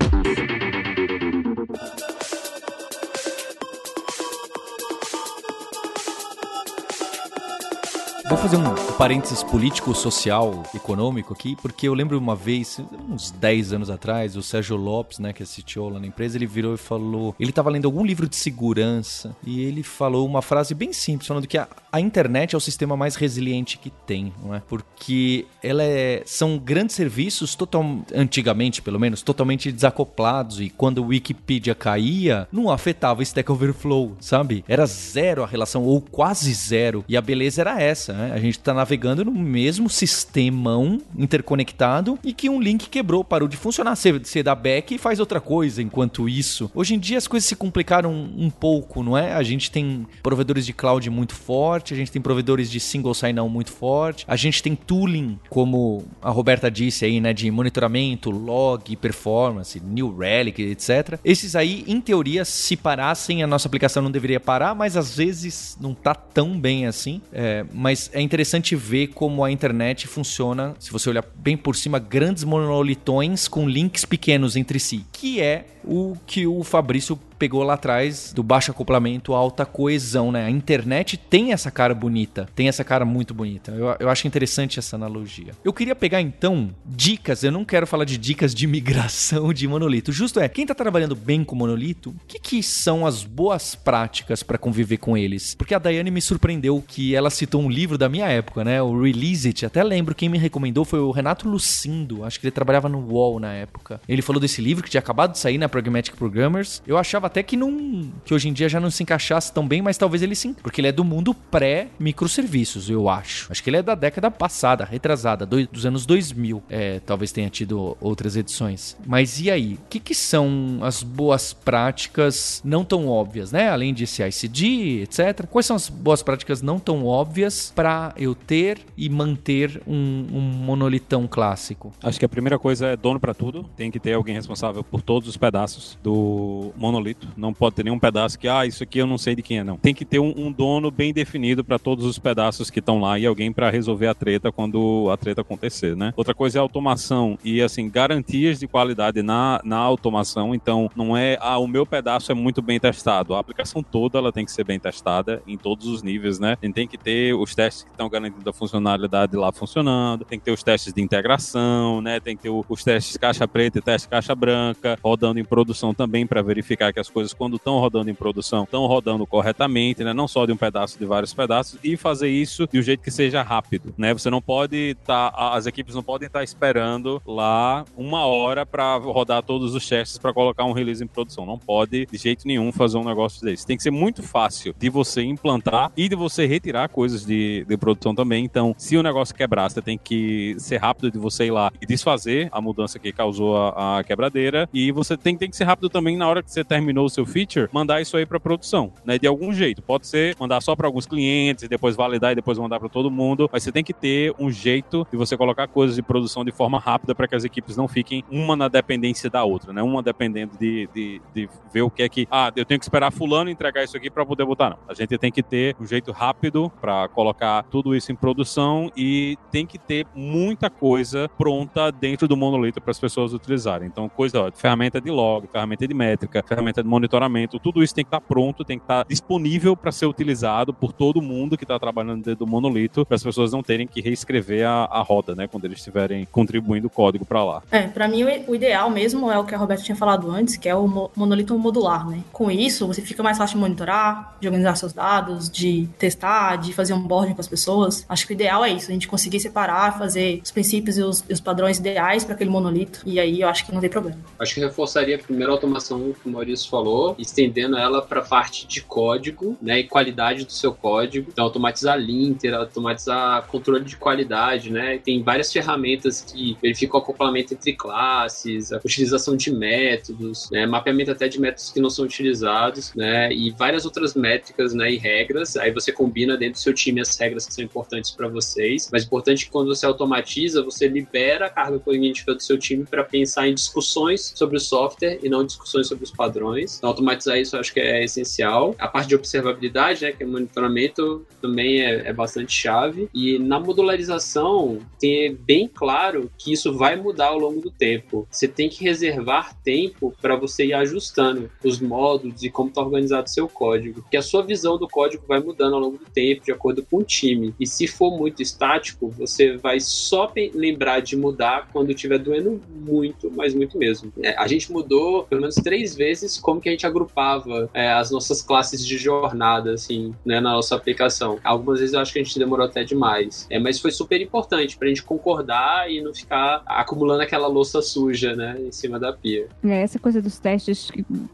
Vou fazer um parênteses político, social, econômico aqui, porque eu lembro uma vez, uns 10 anos atrás, o Sérgio Lopes, né, que é CTO lá na empresa, ele virou e falou. Ele estava lendo algum livro de segurança e ele falou uma frase bem simples, falando que a, a internet é o sistema mais resiliente que tem, não é? Porque ela é, são grandes serviços, total, antigamente pelo menos, totalmente desacoplados e quando o Wikipedia caía, não afetava Stack Overflow, sabe? Era zero a relação, ou quase zero. E a beleza era essa. Né? A gente está navegando no mesmo sistemão interconectado e que um link quebrou, parou de funcionar. Você, você dá back e faz outra coisa enquanto isso. Hoje em dia as coisas se complicaram um pouco, não é? A gente tem provedores de cloud muito forte, a gente tem provedores de single sign-on muito forte, a gente tem tooling, como a Roberta disse aí, né, de monitoramento, log, performance, New Relic, etc. Esses aí, em teoria, se parassem, a nossa aplicação não deveria parar, mas às vezes não tá tão bem assim. É, mas é interessante ver como a internet funciona, se você olhar bem por cima, grandes monolitões com links pequenos entre si, que é o que o Fabrício pegou lá atrás do baixo acoplamento, alta coesão, né? A internet tem essa cara bonita, tem essa cara muito bonita. Eu, eu acho interessante essa analogia. Eu queria pegar então dicas, eu não quero falar de dicas de migração de monolito. Justo é, quem tá trabalhando bem com monolito, o que, que são as boas práticas para conviver com eles? Porque a Daiane me surpreendeu que ela citou um livro da minha época, né? O Release It. Até lembro quem me recomendou foi o Renato Lucindo, acho que ele trabalhava no UOL na época. Ele falou desse livro que tinha acabado de sair na Pragmatic Programmers. Eu achava até que não que hoje em dia já não se encaixasse tão bem, mas talvez ele sim, porque ele é do mundo pré-microserviços, eu acho. Acho que ele é da década passada, retrasada, do, dos anos 2000. É, talvez tenha tido outras edições. Mas e aí? O que, que são as boas práticas não tão óbvias, né? Além de CICD, etc. Quais são as boas práticas não tão óbvias para eu ter e manter um, um monolitão clássico? Acho que a primeira coisa é dono para tudo. Tem que ter alguém responsável por todos os pedaços do monolito. Não pode ter nenhum pedaço que, ah, isso aqui eu não sei de quem é, não. Tem que ter um, um dono bem definido para todos os pedaços que estão lá e alguém para resolver a treta quando a treta acontecer, né? Outra coisa é automação e, assim, garantias de qualidade na, na automação. Então, não é, ah, o meu pedaço é muito bem testado. A aplicação toda ela tem que ser bem testada em todos os níveis, né? tem que ter os testes que estão garantindo a funcionalidade lá funcionando, tem que ter os testes de integração, né? Tem que ter os testes caixa preta e teste caixa branca, rodando em produção também para verificar que as coisas, quando estão rodando em produção, estão rodando corretamente, né? Não só de um pedaço, de vários pedaços, e fazer isso de um jeito que seja rápido, né? Você não pode estar, tá, as equipes não podem estar tá esperando lá uma hora para rodar todos os testes para colocar um release em produção. Não pode de jeito nenhum fazer um negócio desse. Tem que ser muito fácil de você implantar e de você retirar coisas de, de produção também. Então, se o negócio quebrar, você tem que ser rápido de você ir lá e desfazer a mudança que causou a, a quebradeira. E você tem, tem que ser rápido também na hora que você terminou o seu feature, mandar isso aí para produção, né? De algum jeito. Pode ser mandar só para alguns clientes e depois validar e depois mandar para todo mundo, mas você tem que ter um jeito de você colocar coisas de produção de forma rápida para que as equipes não fiquem uma na dependência da outra, né? Uma dependendo de, de, de ver o que é que, ah, eu tenho que esperar fulano entregar isso aqui para poder botar, não. A gente tem que ter um jeito rápido para colocar tudo isso em produção e tem que ter muita coisa pronta dentro do monolito para as pessoas utilizarem. Então, coisa, ó, ferramenta de log, ferramenta de métrica, ferramenta de monitoramento, tudo isso tem que estar tá pronto, tem que estar tá disponível para ser utilizado por todo mundo que está trabalhando dentro do monolito, para as pessoas não terem que reescrever a, a roda, né, quando eles estiverem contribuindo código para lá. É, para mim o ideal mesmo é o que a Roberta tinha falado antes, que é o monolito modular, né? Com isso, você fica mais fácil de monitorar, de organizar seus dados, de testar, de fazer um boarding com as pessoas. Acho que o ideal é isso, a gente conseguir separar, fazer os princípios e os, e os padrões ideais para aquele monolito. E aí eu acho que não tem problema. Acho que reforçaria a primeira automação que o Maurício falou, estendendo ela para a parte de código, né, e qualidade do seu código. Então, automatizar linter, automatizar controle de qualidade, né? Tem várias ferramentas que verificam o acoplamento entre classes, a utilização de métodos, né, mapeamento até de métodos que não são utilizados, né, e várias outras métricas, né, e regras. Aí você combina dentro do seu time as regras que são importantes para vocês. Mas importante que quando você automatiza, você libera a carga cognitiva do seu time para pensar em discussões sobre o software e não discussões sobre os padrões. Então, automatizar isso eu acho que é essencial. A parte de observabilidade, né, que é monitoramento, também é, é bastante chave. E na modularização, tem bem claro que isso vai mudar ao longo do tempo. Você tem que reservar tempo para você ir ajustando os módulos e como está organizado seu código. Porque a sua visão do código vai mudando ao longo do tempo, de acordo com o time. E se for muito estático, você vai só lembrar de mudar quando estiver doendo muito, mas muito mesmo. É, a gente mudou pelo menos três vezes como que a gente agrupava é, as nossas classes de jornada, assim, né, na nossa aplicação. Algumas vezes eu acho que a gente demorou até demais. É, mas foi super importante pra gente concordar e não ficar acumulando aquela louça suja, né, em cima da pia. É, essa coisa dos testes,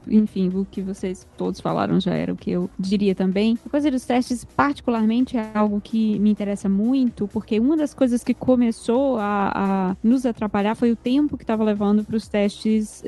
enfim, o que vocês todos falaram já era o que eu diria também. A coisa dos testes, particularmente, é algo que me interessa muito, porque uma das coisas que começou a, a nos atrapalhar foi o tempo que estava levando para os testes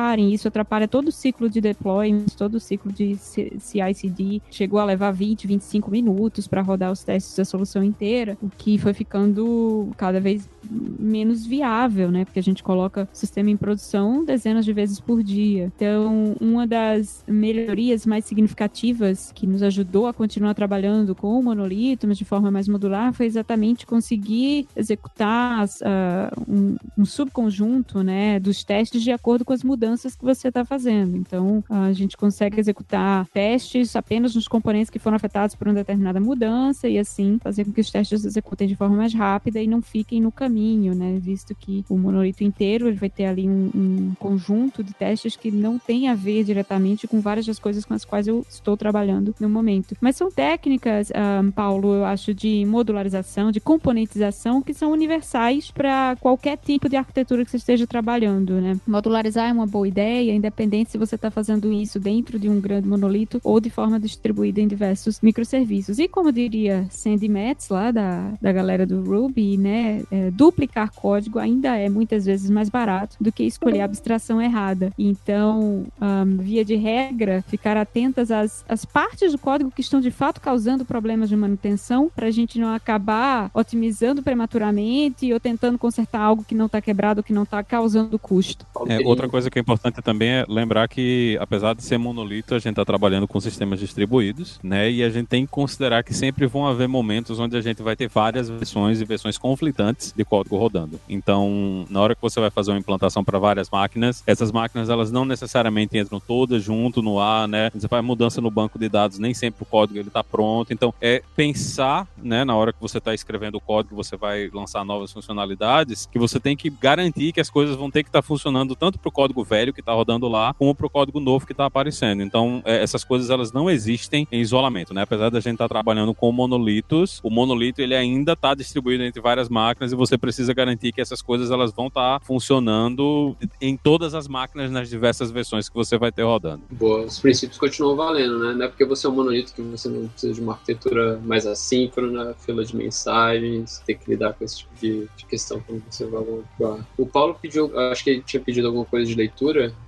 executarem. Isso atrapalha todo o ciclo de deployment, todo o ciclo de CI/CD. Chegou a levar 20, 25 minutos para rodar os testes da solução inteira, o que foi ficando cada vez menos viável, né? Porque a gente coloca o sistema em produção dezenas de vezes por dia. Então, uma das melhorias mais significativas que nos ajudou a continuar trabalhando com o monolito, mas de forma mais modular, foi exatamente conseguir executar uh, um, um, subconjunto, né, dos testes de acordo com as mudanças que você está fazendo. Então, a gente consegue executar testes apenas nos componentes que foram afetados por uma determinada mudança e assim fazer com que os testes executem de forma mais rápida e não fiquem no caminho caminho, né? Visto que o monolito inteiro ele vai ter ali um, um conjunto de testes que não tem a ver diretamente com várias das coisas com as quais eu estou trabalhando no momento. Mas são técnicas, um, ah, Paulo, eu acho, de modularização, de componentização que são universais para qualquer tipo de arquitetura que você esteja trabalhando, né? Modularizar é uma boa ideia, independente se você está fazendo isso dentro de um grande monolito ou de forma distribuída em diversos microserviços. E como diria Sandy Metz, lá da, da galera do Ruby, né? É, duplicar código ainda é muitas vezes mais barato do que escolher a abstração errada. Então, um, via de regra, ficar atentas às, às partes do código que estão de fato causando problemas de manutenção, para a gente não acabar otimizando prematuramente ou tentando consertar algo que não está quebrado, que não está causando custo. É, outra coisa que é importante também é lembrar que, apesar de ser monolito, a gente está trabalhando com sistemas distribuídos, né? E a gente tem que considerar que sempre vão haver momentos onde a gente vai ter várias versões e versões conflitantes de código rodando. Então, na hora que você vai fazer uma implantação para várias máquinas, essas máquinas elas não necessariamente entram todas junto no ar, né? Você faz mudança no banco de dados, nem sempre o código ele está pronto. Então, é pensar, né, na hora que você está escrevendo o código, você vai lançar novas funcionalidades, que você tem que garantir que as coisas vão ter que estar tá funcionando tanto para o código velho que está rodando lá, como para o código novo que está aparecendo. Então, é, essas coisas elas não existem em isolamento, né? Apesar da gente estar tá trabalhando com monolitos, o monolito ele ainda está distribuído entre várias máquinas e você precisa garantir que essas coisas elas vão estar tá funcionando em todas as máquinas nas diversas versões que você vai ter rodando. Boa, os princípios continuam valendo, né? Não é porque você é um monolito que você não precisa de uma arquitetura mais assíncrona, fila de mensagens, ter que lidar com esse tipo de, de questão quando você vai atuar. O Paulo pediu, acho que ele tinha pedido alguma coisa de leitura,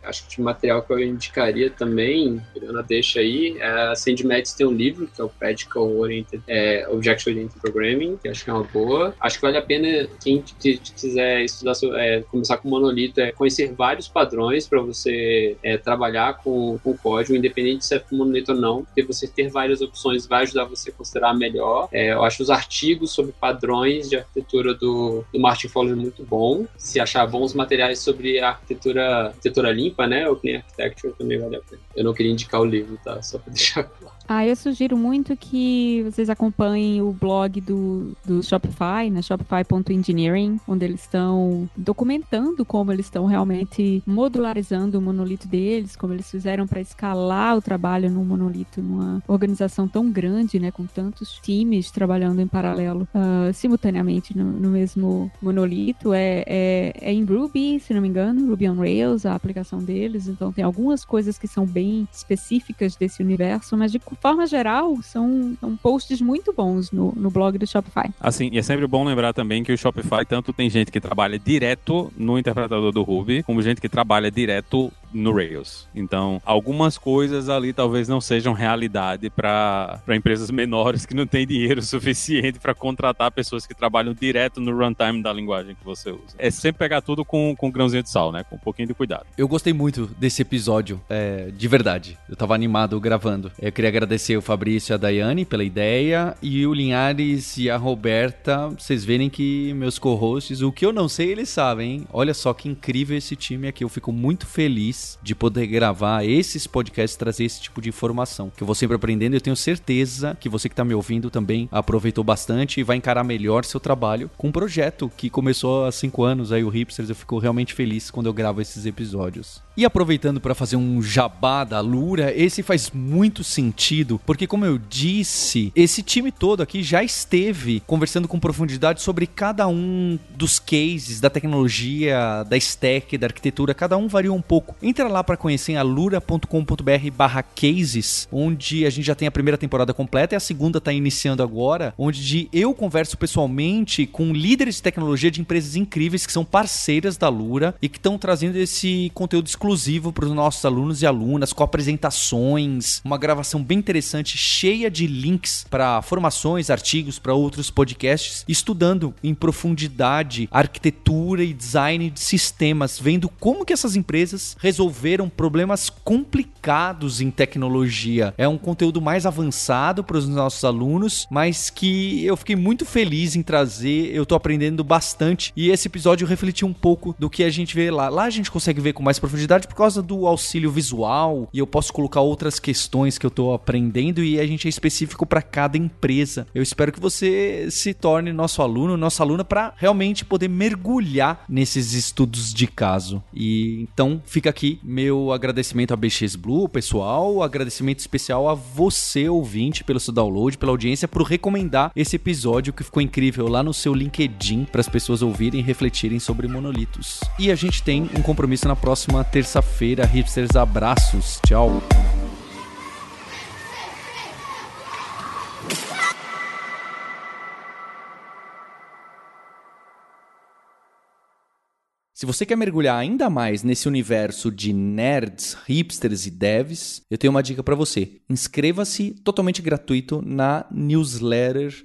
acho que de material que eu indicaria também, Ana deixa aí, é, a Sandy Metz tem um livro, que é o Practical Oriented, é, Object Oriented Programming, que acho que é uma boa. Acho que vale a pena quem quiser estudar, é, começar com monolito, é conhecer vários padrões para você é, trabalhar com, com código, independente se é monolito ou não, porque você ter várias opções vai ajudar você a considerar melhor. É, eu acho os artigos sobre padrões de arquitetura do, do Martin Fowler muito bom. Se achar bons materiais sobre a arquitetura, arquitetura limpa, né, o Clean Architecture também vale a pena. Eu não queria indicar o livro, tá? Só para deixar claro. Ah, eu sugiro muito que vocês acompanhem o blog do, do Shopify, né, shopify.engineering, onde eles estão documentando como eles estão realmente modularizando o monolito deles, como eles fizeram para escalar o trabalho num monolito, numa organização tão grande, né, com tantos times trabalhando em paralelo, uh, simultaneamente no, no, mesmo monolito. É, é, é em Ruby, se não me engano, Ruby on Rails, a aplicação deles. Então tem algumas coisas que são bem específicas desse universo, mas de forma geral, são, são posts muito bons no, no blog do Shopify. Assim, e é sempre bom lembrar também que o Shopify tanto tem gente que trabalha direto no interpretador do Ruby, como gente que trabalha direto no Rails. Então, algumas coisas ali talvez não sejam realidade para empresas menores que não têm dinheiro suficiente para contratar pessoas que trabalham direto no runtime da linguagem que você usa. É sempre pegar tudo com, com um grãozinho de sal, né? Com um pouquinho de cuidado. Eu gostei muito desse episódio, é, de verdade. Eu tava animado gravando. Eu queria agradecer o Fabrício e a Daiane pela ideia e o Linhares e a Roberta. Vocês verem que meus co-hosts, o que eu não sei, eles sabem, hein? Olha só que incrível esse time aqui. Eu fico muito feliz de poder gravar esses podcasts, trazer esse tipo de informação. Que eu vou sempre aprendendo eu tenho certeza que você que está me ouvindo também aproveitou bastante e vai encarar melhor seu trabalho com um projeto que começou há cinco anos aí, o Hipsters. Eu fico realmente feliz quando eu gravo esses episódios. E aproveitando para fazer um jabá da Lura, esse faz muito sentido, porque como eu disse, esse time todo aqui já esteve conversando com profundidade sobre cada um dos cases da tecnologia, da stack, da arquitetura, cada um varia um pouco. Entra lá para conhecer alura.com.br/cases, onde a gente já tem a primeira temporada completa e a segunda está iniciando agora, onde eu converso pessoalmente com líderes de tecnologia de empresas incríveis que são parceiras da Lura e que estão trazendo esse conteúdo exclusivo para os nossos alunos e alunas, com apresentações, uma gravação bem interessante, cheia de links para formações, artigos, para outros podcasts, estudando em profundidade arquitetura e design de sistemas, vendo como que essas empresas resolveram problemas complicados em tecnologia. É um conteúdo mais avançado para os nossos alunos, mas que eu fiquei muito feliz em trazer, eu estou aprendendo bastante e esse episódio refletiu um pouco do que a gente vê lá. Lá a gente consegue ver com mais profundidade por causa do auxílio visual e eu posso colocar outras questões que eu tô aprendendo e a gente é específico para cada empresa. Eu espero que você se torne nosso aluno, nossa aluna para realmente poder mergulhar nesses estudos de caso. E então fica aqui meu agradecimento a BX Blue, pessoal, agradecimento especial a você ouvinte pelo seu download, pela audiência por recomendar esse episódio que ficou incrível lá no seu LinkedIn para as pessoas ouvirem e refletirem sobre monolitos. E a gente tem um compromisso na próxima terça terça-feira. Hipsters, abraços. Tchau. Se você quer mergulhar ainda mais nesse universo de nerds, hipsters e devs, eu tenho uma dica para você. Inscreva-se totalmente gratuito na newsletter